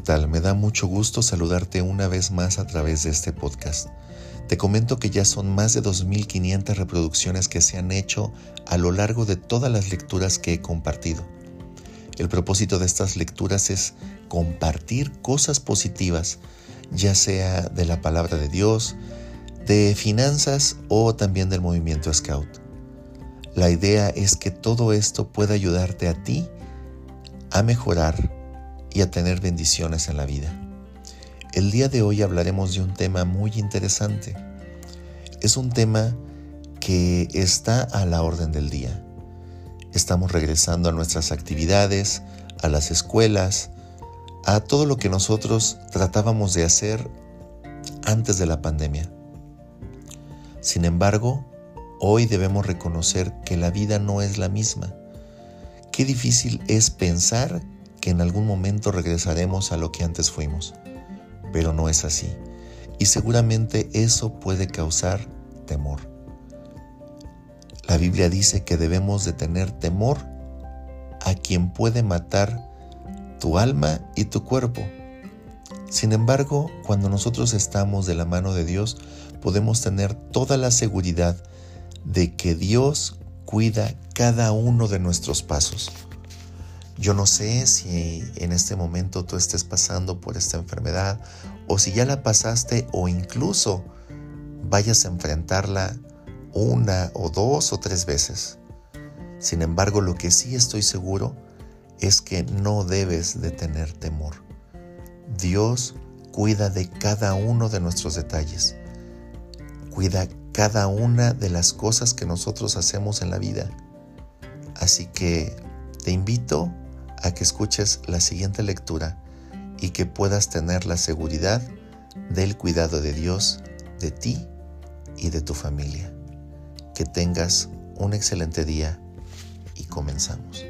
tal? Me da mucho gusto saludarte una vez más a través de este podcast. Te comento que ya son más de 2.500 reproducciones que se han hecho a lo largo de todas las lecturas que he compartido. El propósito de estas lecturas es compartir cosas positivas, ya sea de la palabra de Dios, de finanzas o también del movimiento Scout. La idea es que todo esto pueda ayudarte a ti a mejorar y a tener bendiciones en la vida. El día de hoy hablaremos de un tema muy interesante. Es un tema que está a la orden del día. Estamos regresando a nuestras actividades, a las escuelas, a todo lo que nosotros tratábamos de hacer antes de la pandemia. Sin embargo, hoy debemos reconocer que la vida no es la misma. Qué difícil es pensar que en algún momento regresaremos a lo que antes fuimos, pero no es así. Y seguramente eso puede causar temor. La Biblia dice que debemos de tener temor a quien puede matar tu alma y tu cuerpo. Sin embargo, cuando nosotros estamos de la mano de Dios, podemos tener toda la seguridad de que Dios cuida cada uno de nuestros pasos. Yo no sé si en este momento tú estés pasando por esta enfermedad o si ya la pasaste o incluso vayas a enfrentarla una o dos o tres veces. Sin embargo, lo que sí estoy seguro es que no debes de tener temor. Dios cuida de cada uno de nuestros detalles. Cuida cada una de las cosas que nosotros hacemos en la vida. Así que te invito a que escuches la siguiente lectura y que puedas tener la seguridad del cuidado de Dios de ti y de tu familia. Que tengas un excelente día y comenzamos.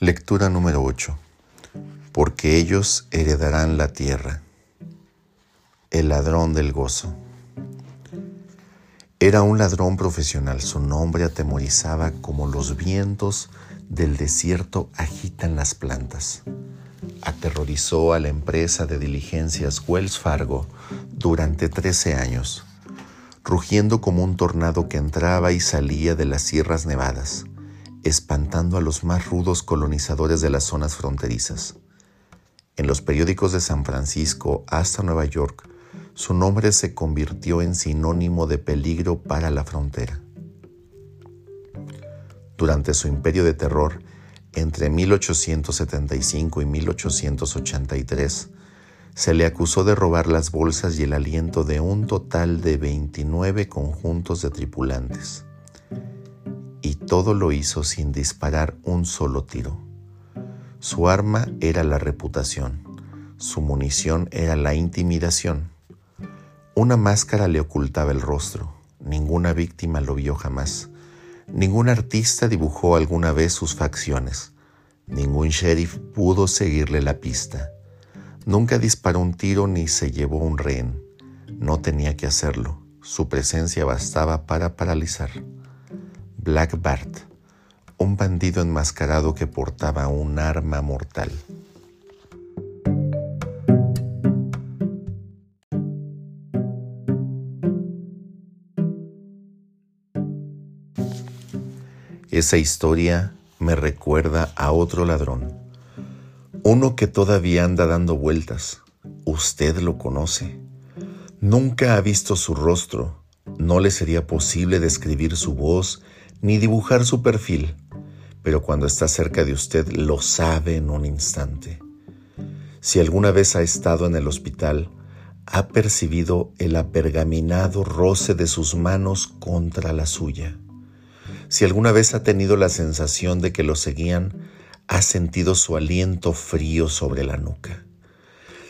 Lectura número 8 porque ellos heredarán la tierra. El ladrón del gozo. Era un ladrón profesional, su nombre atemorizaba como los vientos del desierto agitan las plantas. Aterrorizó a la empresa de diligencias Wells Fargo durante 13 años, rugiendo como un tornado que entraba y salía de las sierras nevadas, espantando a los más rudos colonizadores de las zonas fronterizas. En los periódicos de San Francisco hasta Nueva York, su nombre se convirtió en sinónimo de peligro para la frontera. Durante su imperio de terror, entre 1875 y 1883, se le acusó de robar las bolsas y el aliento de un total de 29 conjuntos de tripulantes. Y todo lo hizo sin disparar un solo tiro. Su arma era la reputación, su munición era la intimidación. Una máscara le ocultaba el rostro, ninguna víctima lo vio jamás, ningún artista dibujó alguna vez sus facciones, ningún sheriff pudo seguirle la pista, nunca disparó un tiro ni se llevó un rehén, no tenía que hacerlo, su presencia bastaba para paralizar. Black Bart un bandido enmascarado que portaba un arma mortal. Esa historia me recuerda a otro ladrón, uno que todavía anda dando vueltas. Usted lo conoce. Nunca ha visto su rostro, no le sería posible describir su voz ni dibujar su perfil pero cuando está cerca de usted lo sabe en un instante. Si alguna vez ha estado en el hospital, ha percibido el apergaminado roce de sus manos contra la suya. Si alguna vez ha tenido la sensación de que lo seguían, ha sentido su aliento frío sobre la nuca.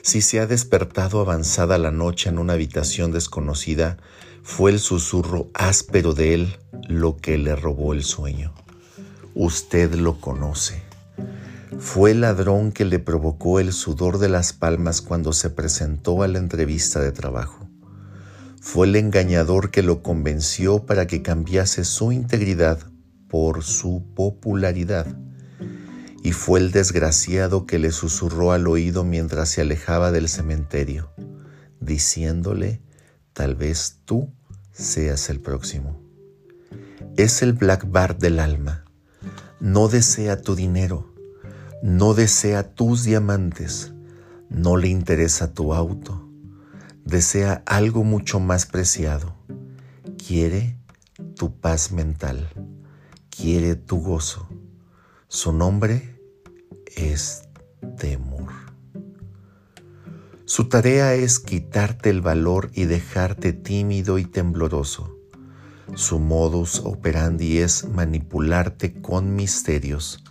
Si se ha despertado avanzada la noche en una habitación desconocida, fue el susurro áspero de él lo que le robó el sueño. Usted lo conoce. Fue el ladrón que le provocó el sudor de las palmas cuando se presentó a la entrevista de trabajo. Fue el engañador que lo convenció para que cambiase su integridad por su popularidad. Y fue el desgraciado que le susurró al oído mientras se alejaba del cementerio, diciéndole, tal vez tú seas el próximo. Es el Black Bart del alma. No desea tu dinero, no desea tus diamantes, no le interesa tu auto, desea algo mucho más preciado. Quiere tu paz mental, quiere tu gozo. Su nombre es temor. Su tarea es quitarte el valor y dejarte tímido y tembloroso. Su modus operandi es manipularte con misterios,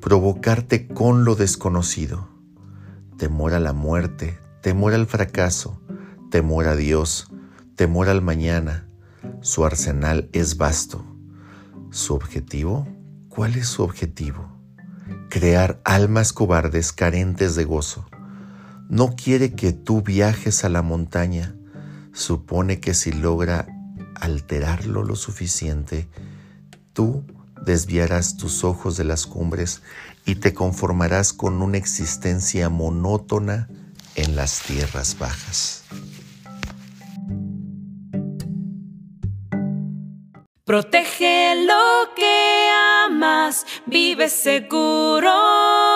provocarte con lo desconocido. Temor a la muerte, temor al fracaso, temor a Dios, temor al mañana. Su arsenal es vasto. ¿Su objetivo? ¿Cuál es su objetivo? Crear almas cobardes carentes de gozo. No quiere que tú viajes a la montaña. Supone que si logra alterarlo lo suficiente, tú desviarás tus ojos de las cumbres y te conformarás con una existencia monótona en las tierras bajas. Protege lo que amas, vive seguro.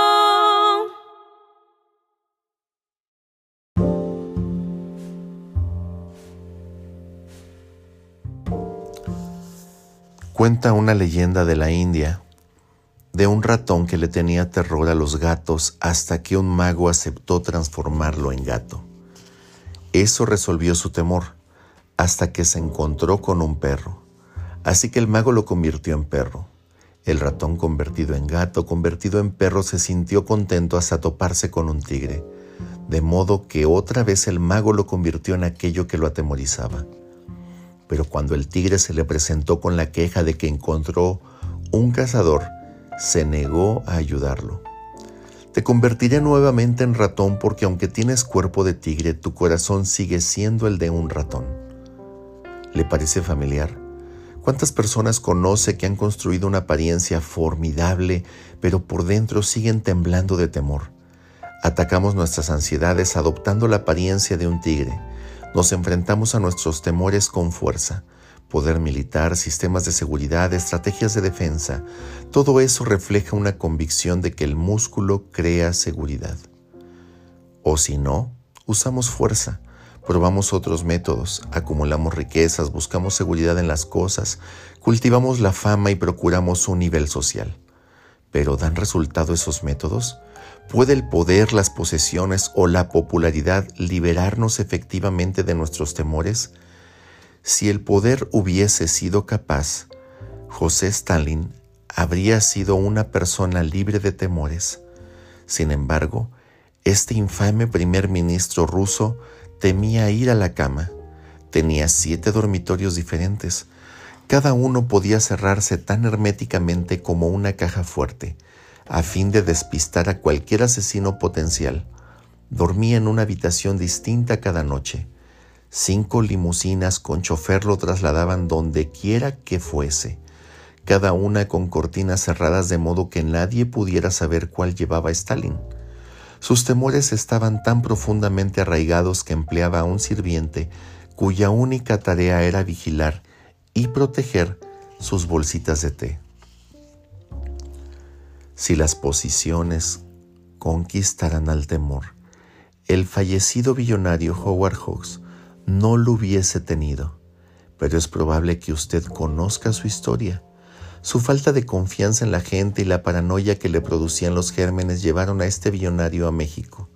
Cuenta una leyenda de la India de un ratón que le tenía terror a los gatos hasta que un mago aceptó transformarlo en gato. Eso resolvió su temor hasta que se encontró con un perro. Así que el mago lo convirtió en perro. El ratón convertido en gato, convertido en perro, se sintió contento hasta toparse con un tigre, de modo que otra vez el mago lo convirtió en aquello que lo atemorizaba. Pero cuando el tigre se le presentó con la queja de que encontró un cazador, se negó a ayudarlo. Te convertiré nuevamente en ratón porque aunque tienes cuerpo de tigre, tu corazón sigue siendo el de un ratón. ¿Le parece familiar? ¿Cuántas personas conoce que han construido una apariencia formidable, pero por dentro siguen temblando de temor? Atacamos nuestras ansiedades adoptando la apariencia de un tigre nos enfrentamos a nuestros temores con fuerza. Poder militar, sistemas de seguridad, estrategias de defensa, todo eso refleja una convicción de que el músculo crea seguridad. O si no, usamos fuerza, probamos otros métodos, acumulamos riquezas, buscamos seguridad en las cosas, cultivamos la fama y procuramos un nivel social. Pero ¿dan resultado esos métodos? ¿Puede el poder, las posesiones o la popularidad liberarnos efectivamente de nuestros temores? Si el poder hubiese sido capaz, José Stalin habría sido una persona libre de temores. Sin embargo, este infame primer ministro ruso temía ir a la cama. Tenía siete dormitorios diferentes. Cada uno podía cerrarse tan herméticamente como una caja fuerte a fin de despistar a cualquier asesino potencial. Dormía en una habitación distinta cada noche. Cinco limusinas con chofer lo trasladaban donde quiera que fuese, cada una con cortinas cerradas de modo que nadie pudiera saber cuál llevaba Stalin. Sus temores estaban tan profundamente arraigados que empleaba a un sirviente cuya única tarea era vigilar y proteger sus bolsitas de té si las posiciones conquistaran al temor, el fallecido billonario Howard Hawks no lo hubiese tenido, pero es probable que usted conozca su historia. Su falta de confianza en la gente y la paranoia que le producían los gérmenes llevaron a este billonario a México,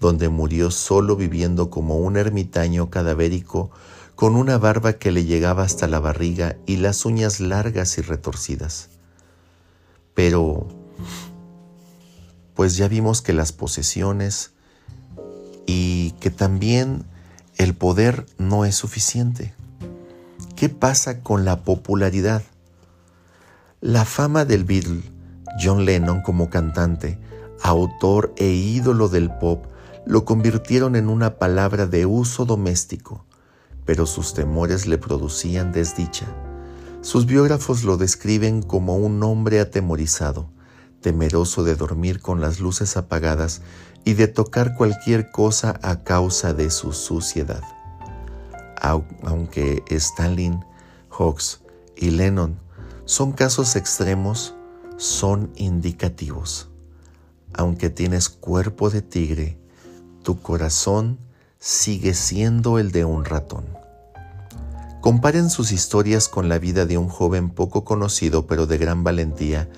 donde murió solo viviendo como un ermitaño cadavérico con una barba que le llegaba hasta la barriga y las uñas largas y retorcidas. Pero, pues ya vimos que las posesiones y que también el poder no es suficiente. ¿Qué pasa con la popularidad? La fama del Beatle, John Lennon como cantante, autor e ídolo del pop, lo convirtieron en una palabra de uso doméstico, pero sus temores le producían desdicha. Sus biógrafos lo describen como un hombre atemorizado, temeroso de dormir con las luces apagadas y de tocar cualquier cosa a causa de su suciedad. Aunque Stalin, Hawks y Lennon son casos extremos, son indicativos. Aunque tienes cuerpo de tigre, tu corazón sigue siendo el de un ratón. Comparen sus historias con la vida de un joven poco conocido pero de gran valentía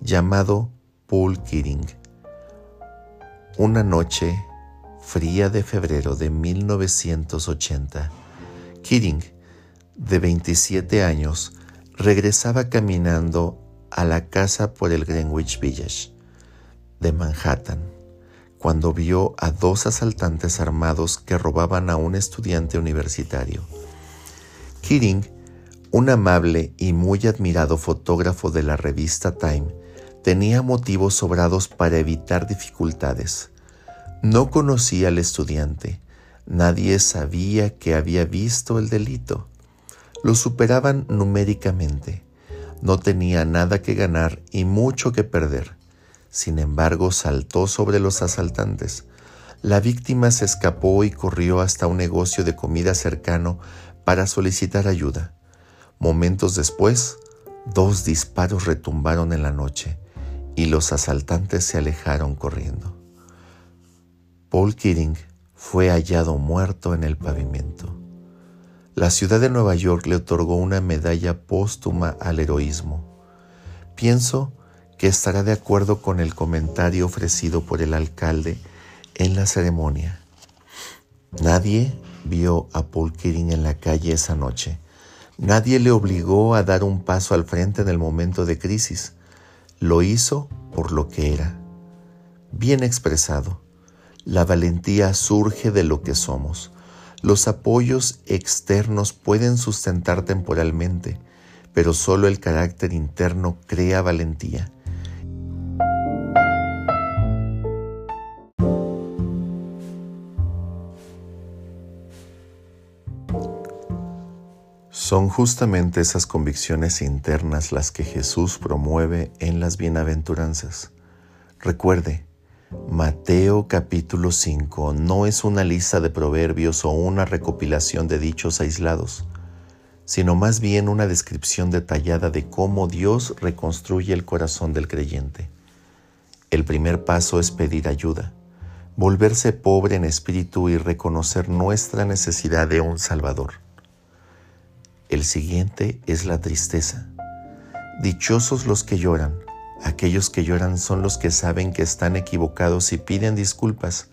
llamado Paul Keating. Una noche fría de febrero de 1980, Keating, de 27 años, regresaba caminando a la casa por el Greenwich Village de Manhattan cuando vio a dos asaltantes armados que robaban a un estudiante universitario. Keating, un amable y muy admirado fotógrafo de la revista Time, tenía motivos sobrados para evitar dificultades. No conocía al estudiante, nadie sabía que había visto el delito. Lo superaban numéricamente. No tenía nada que ganar y mucho que perder. Sin embargo, saltó sobre los asaltantes. La víctima se escapó y corrió hasta un negocio de comida cercano para solicitar ayuda. Momentos después, dos disparos retumbaron en la noche y los asaltantes se alejaron corriendo. Paul Keating fue hallado muerto en el pavimento. La ciudad de Nueva York le otorgó una medalla póstuma al heroísmo. Pienso que estará de acuerdo con el comentario ofrecido por el alcalde en la ceremonia. Nadie vio a Paul Keating en la calle esa noche. Nadie le obligó a dar un paso al frente en el momento de crisis. Lo hizo por lo que era. Bien expresado, la valentía surge de lo que somos. Los apoyos externos pueden sustentar temporalmente, pero solo el carácter interno crea valentía. Son justamente esas convicciones internas las que Jesús promueve en las bienaventuranzas. Recuerde, Mateo capítulo 5 no es una lista de proverbios o una recopilación de dichos aislados, sino más bien una descripción detallada de cómo Dios reconstruye el corazón del creyente. El primer paso es pedir ayuda, volverse pobre en espíritu y reconocer nuestra necesidad de un Salvador. El siguiente es la tristeza. Dichosos los que lloran. Aquellos que lloran son los que saben que están equivocados y piden disculpas,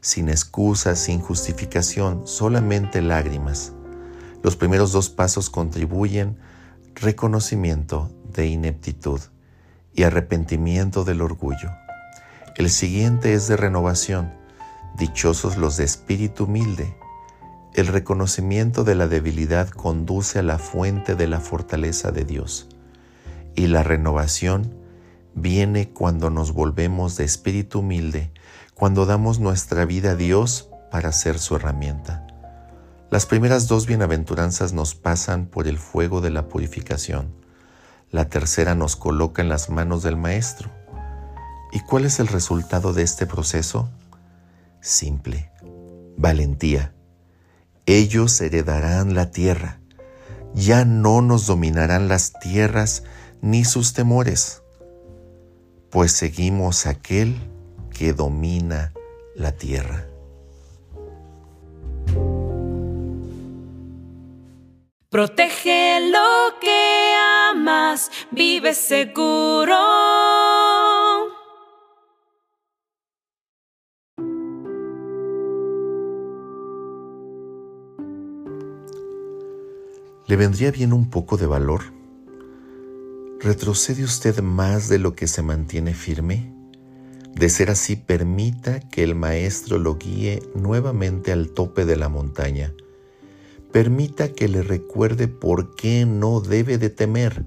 sin excusas, sin justificación, solamente lágrimas. Los primeros dos pasos contribuyen reconocimiento de ineptitud y arrepentimiento del orgullo. El siguiente es de renovación. Dichosos los de espíritu humilde el reconocimiento de la debilidad conduce a la fuente de la fortaleza de Dios y la renovación viene cuando nos volvemos de espíritu humilde, cuando damos nuestra vida a Dios para ser su herramienta. Las primeras dos bienaventuranzas nos pasan por el fuego de la purificación. La tercera nos coloca en las manos del Maestro. ¿Y cuál es el resultado de este proceso? Simple, valentía ellos heredarán la tierra. Ya no nos dominarán las tierras ni sus temores, pues seguimos aquel que domina la tierra. Protege lo que amas, vive seguro. ¿Le vendría bien un poco de valor? ¿Retrocede usted más de lo que se mantiene firme? De ser así, permita que el Maestro lo guíe nuevamente al tope de la montaña. Permita que le recuerde por qué no debe de temer.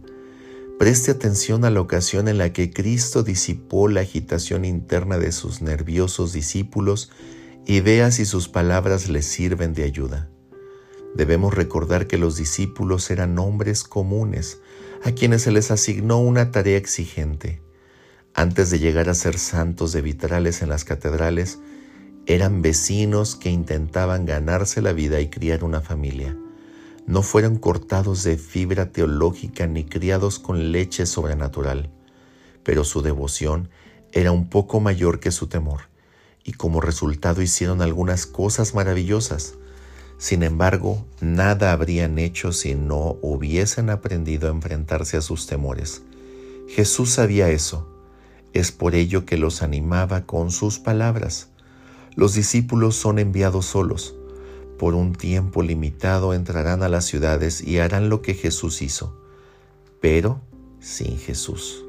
Preste atención a la ocasión en la que Cristo disipó la agitación interna de sus nerviosos discípulos y vea si sus palabras le sirven de ayuda. Debemos recordar que los discípulos eran hombres comunes, a quienes se les asignó una tarea exigente. Antes de llegar a ser santos de vitrales en las catedrales, eran vecinos que intentaban ganarse la vida y criar una familia. No fueron cortados de fibra teológica ni criados con leche sobrenatural, pero su devoción era un poco mayor que su temor, y como resultado hicieron algunas cosas maravillosas. Sin embargo, nada habrían hecho si no hubiesen aprendido a enfrentarse a sus temores. Jesús sabía eso. Es por ello que los animaba con sus palabras. Los discípulos son enviados solos. Por un tiempo limitado entrarán a las ciudades y harán lo que Jesús hizo, pero sin Jesús.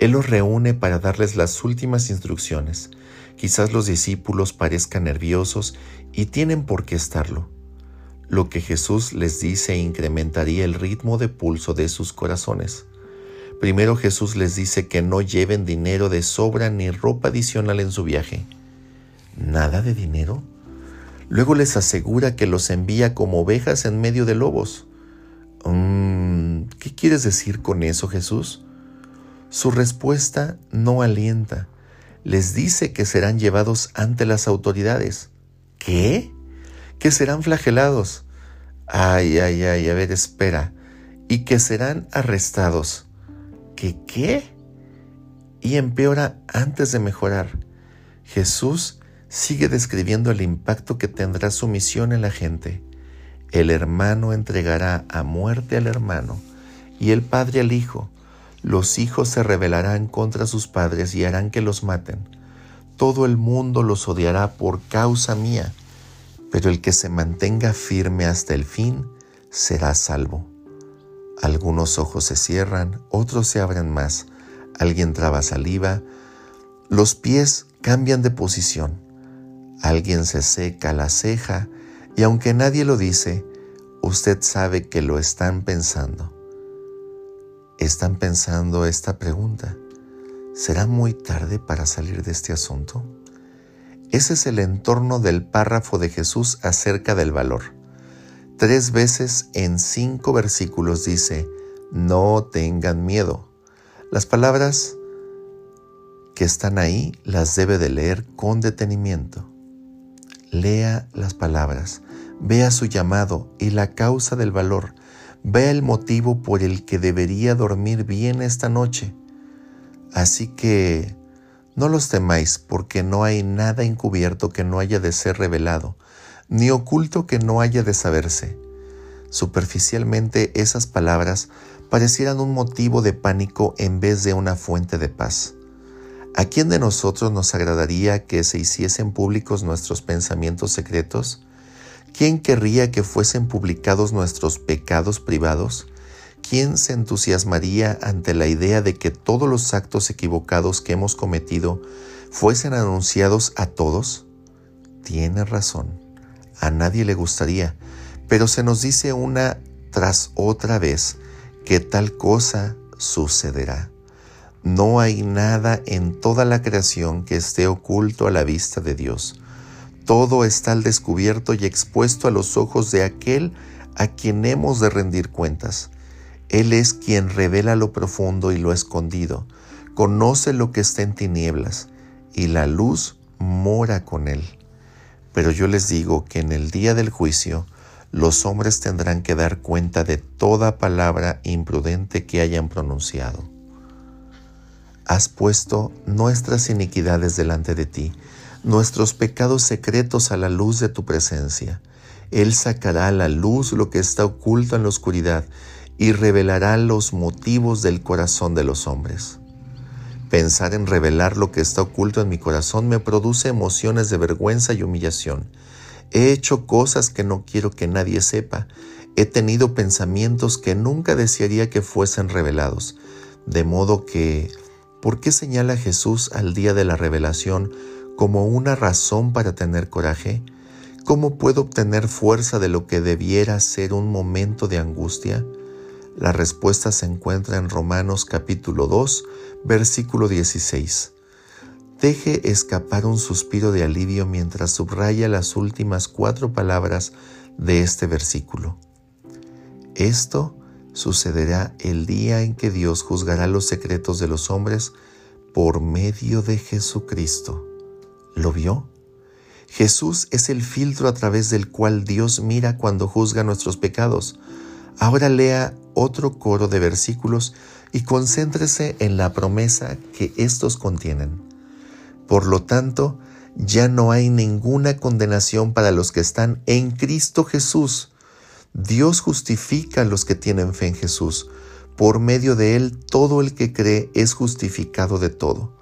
Él los reúne para darles las últimas instrucciones. Quizás los discípulos parezcan nerviosos y tienen por qué estarlo. Lo que Jesús les dice incrementaría el ritmo de pulso de sus corazones. Primero Jesús les dice que no lleven dinero de sobra ni ropa adicional en su viaje. ¿Nada de dinero? Luego les asegura que los envía como ovejas en medio de lobos. Mm, ¿Qué quieres decir con eso, Jesús? Su respuesta no alienta. Les dice que serán llevados ante las autoridades. ¿Qué? Que serán flagelados. Ay, ay, ay, a ver, espera. Y que serán arrestados. ¿Qué qué? Y empeora antes de mejorar. Jesús sigue describiendo el impacto que tendrá su misión en la gente. El hermano entregará a muerte al hermano y el padre al hijo. Los hijos se rebelarán contra sus padres y harán que los maten. Todo el mundo los odiará por causa mía, pero el que se mantenga firme hasta el fin será salvo. Algunos ojos se cierran, otros se abren más, alguien traba saliva, los pies cambian de posición. Alguien se seca la ceja y aunque nadie lo dice, usted sabe que lo están pensando. Están pensando esta pregunta. ¿Será muy tarde para salir de este asunto? Ese es el entorno del párrafo de Jesús acerca del valor. Tres veces en cinco versículos dice, no tengan miedo. Las palabras que están ahí las debe de leer con detenimiento. Lea las palabras, vea su llamado y la causa del valor, vea el motivo por el que debería dormir bien esta noche. Así que no los temáis, porque no hay nada encubierto que no haya de ser revelado, ni oculto que no haya de saberse. Superficialmente esas palabras parecieran un motivo de pánico en vez de una fuente de paz. ¿A quién de nosotros nos agradaría que se hiciesen públicos nuestros pensamientos secretos? ¿Quién querría que fuesen publicados nuestros pecados privados? ¿Quién se entusiasmaría ante la idea de que todos los actos equivocados que hemos cometido fuesen anunciados a todos? Tiene razón, a nadie le gustaría, pero se nos dice una tras otra vez que tal cosa sucederá. No hay nada en toda la creación que esté oculto a la vista de Dios. Todo está al descubierto y expuesto a los ojos de aquel a quien hemos de rendir cuentas. Él es quien revela lo profundo y lo escondido, conoce lo que está en tinieblas, y la luz mora con él. Pero yo les digo que en el día del juicio los hombres tendrán que dar cuenta de toda palabra imprudente que hayan pronunciado has puesto nuestras iniquidades delante de ti, nuestros pecados secretos a la luz de tu presencia. Él sacará a la luz lo que está oculto en la oscuridad y revelará los motivos del corazón de los hombres. Pensar en revelar lo que está oculto en mi corazón me produce emociones de vergüenza y humillación. He hecho cosas que no quiero que nadie sepa. He tenido pensamientos que nunca desearía que fuesen revelados. De modo que, ¿por qué señala Jesús al día de la revelación como una razón para tener coraje? ¿Cómo puedo obtener fuerza de lo que debiera ser un momento de angustia? La respuesta se encuentra en Romanos capítulo 2, versículo 16. Deje escapar un suspiro de alivio mientras subraya las últimas cuatro palabras de este versículo. Esto sucederá el día en que Dios juzgará los secretos de los hombres por medio de Jesucristo. ¿Lo vio? Jesús es el filtro a través del cual Dios mira cuando juzga nuestros pecados. Ahora lea otro coro de versículos y concéntrese en la promesa que estos contienen. Por lo tanto, ya no hay ninguna condenación para los que están en Cristo Jesús. Dios justifica a los que tienen fe en Jesús. Por medio de Él, todo el que cree es justificado de todo.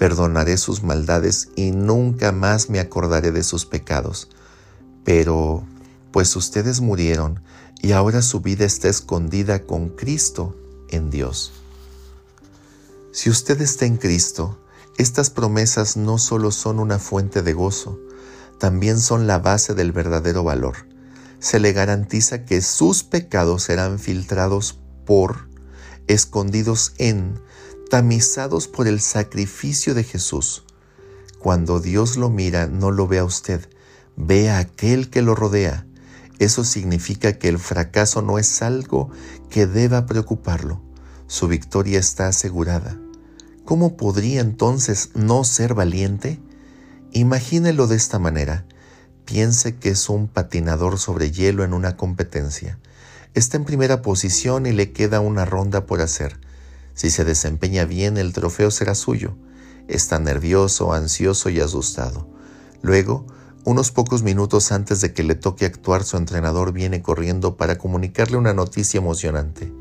Perdonaré sus maldades y nunca más me acordaré de sus pecados. Pero, pues ustedes murieron y ahora su vida está escondida con Cristo en Dios. Si usted está en Cristo, estas promesas no solo son una fuente de gozo, también son la base del verdadero valor. Se le garantiza que sus pecados serán filtrados por, escondidos en, tamizados por el sacrificio de Jesús. Cuando Dios lo mira, no lo ve a usted, ve a aquel que lo rodea eso significa que el fracaso no es algo que deba preocuparlo. Su victoria está asegurada. ¿Cómo podría entonces no ser valiente? Imagínelo de esta manera. Piense que es un patinador sobre hielo en una competencia. Está en primera posición y le queda una ronda por hacer. Si se desempeña bien, el trofeo será suyo. Está nervioso, ansioso y asustado. Luego, unos pocos minutos antes de que le toque actuar, su entrenador viene corriendo para comunicarle una noticia emocionante.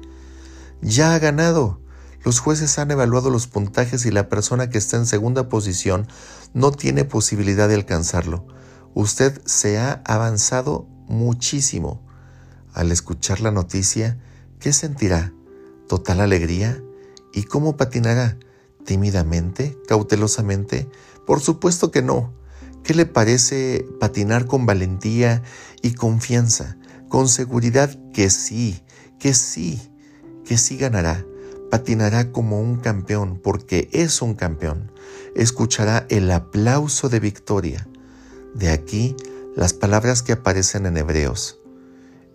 Ya ha ganado. Los jueces han evaluado los puntajes y la persona que está en segunda posición no tiene posibilidad de alcanzarlo. Usted se ha avanzado muchísimo. Al escuchar la noticia, ¿qué sentirá? ¿Total alegría? ¿Y cómo patinará? ¿Tímidamente? ¿Cautelosamente? Por supuesto que no. ¿Qué le parece patinar con valentía y confianza, con seguridad que sí, que sí, que sí ganará? Patinará como un campeón porque es un campeón. Escuchará el aplauso de victoria. De aquí las palabras que aparecen en Hebreos.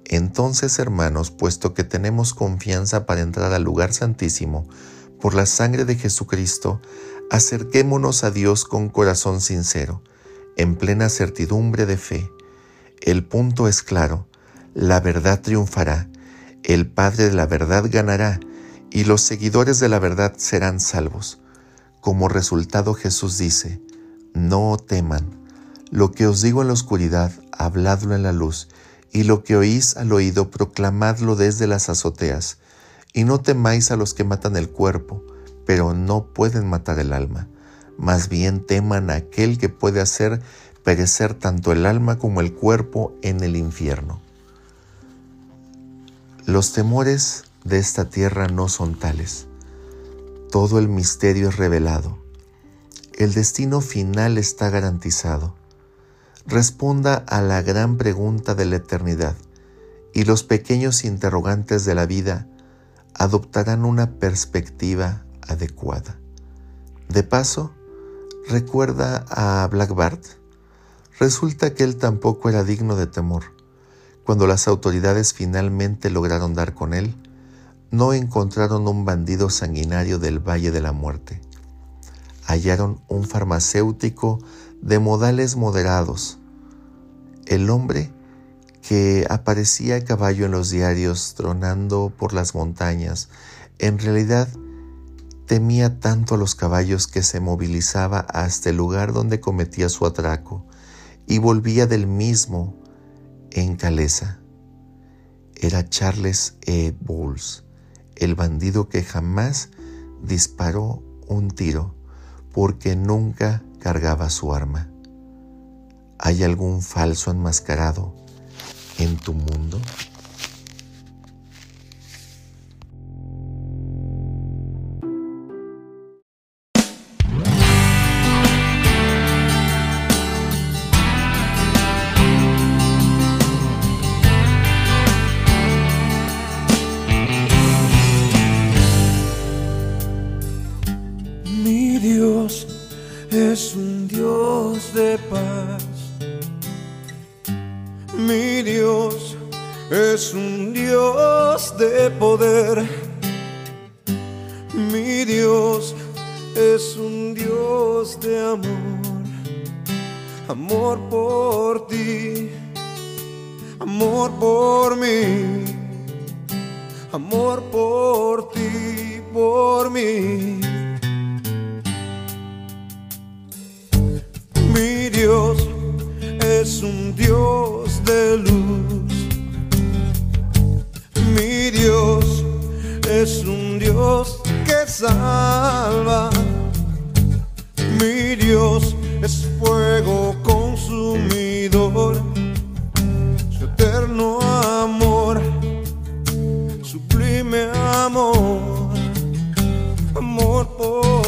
Entonces, hermanos, puesto que tenemos confianza para entrar al lugar santísimo por la sangre de Jesucristo, acerquémonos a Dios con corazón sincero en plena certidumbre de fe. El punto es claro, la verdad triunfará, el Padre de la verdad ganará y los seguidores de la verdad serán salvos. Como resultado Jesús dice, no teman, lo que os digo en la oscuridad, habladlo en la luz, y lo que oís al oído, proclamadlo desde las azoteas, y no temáis a los que matan el cuerpo, pero no pueden matar el alma más bien teman a aquel que puede hacer perecer tanto el alma como el cuerpo en el infierno. Los temores de esta tierra no son tales. Todo el misterio es revelado. El destino final está garantizado. Responda a la gran pregunta de la eternidad y los pequeños interrogantes de la vida adoptarán una perspectiva adecuada. De paso, ¿Recuerda a Black Bart? Resulta que él tampoco era digno de temor. Cuando las autoridades finalmente lograron dar con él, no encontraron un bandido sanguinario del Valle de la Muerte. Hallaron un farmacéutico de modales moderados. El hombre que aparecía a caballo en los diarios tronando por las montañas, en realidad Temía tanto a los caballos que se movilizaba hasta el lugar donde cometía su atraco y volvía del mismo en caleza. era Charles E. Bowles, el bandido que jamás disparó un tiro porque nunca cargaba su arma. ¿Hay algún falso enmascarado en tu mundo? Es un Dios de poder. Mi Dios es un Dios de amor. Amor por ti, amor por mí, amor por ti, por mí. Dios es un Dios de luz. Mi Dios es un Dios que salva. Mi Dios es fuego consumidor. Su eterno amor, sublime amor, amor por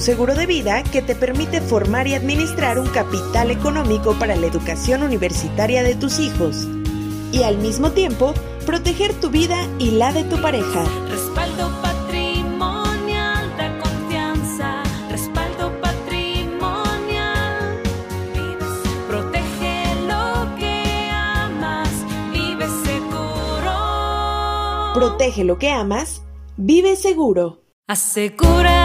un seguro de vida que te permite formar y administrar un capital económico para la educación universitaria de tus hijos y al mismo tiempo proteger tu vida y la de tu pareja. Respaldo patrimonial da confianza. Respaldo patrimonial. Protege lo que amas. Vive seguro. Protege lo que amas, vive seguro. Asegura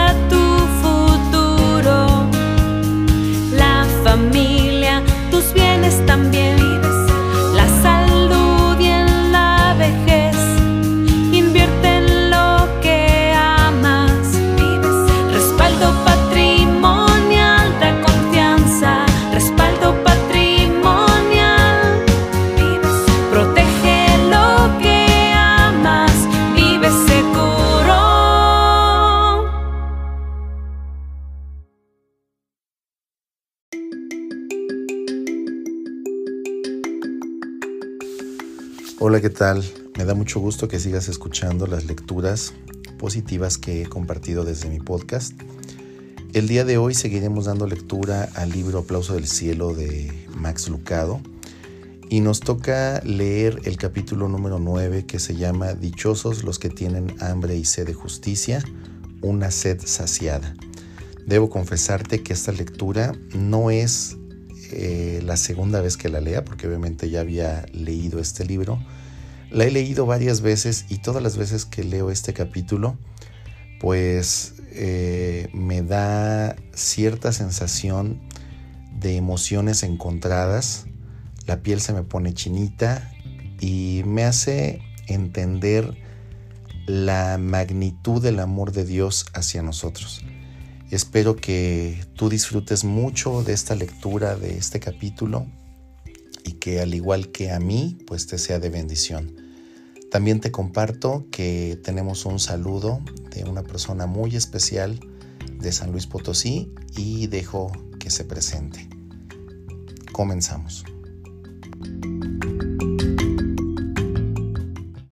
familia, tus bienes también. Hola, ¿qué tal? Me da mucho gusto que sigas escuchando las lecturas positivas que he compartido desde mi podcast. El día de hoy seguiremos dando lectura al libro Aplauso del Cielo de Max Lucado y nos toca leer el capítulo número 9 que se llama Dichosos los que tienen hambre y sed de justicia, una sed saciada. Debo confesarte que esta lectura no es eh, la segunda vez que la lea, porque obviamente ya había leído este libro. La he leído varias veces y todas las veces que leo este capítulo, pues eh, me da cierta sensación de emociones encontradas. La piel se me pone chinita y me hace entender la magnitud del amor de Dios hacia nosotros. Espero que tú disfrutes mucho de esta lectura, de este capítulo y que al igual que a mí, pues te sea de bendición. También te comparto que tenemos un saludo de una persona muy especial de San Luis Potosí y dejo que se presente. Comenzamos.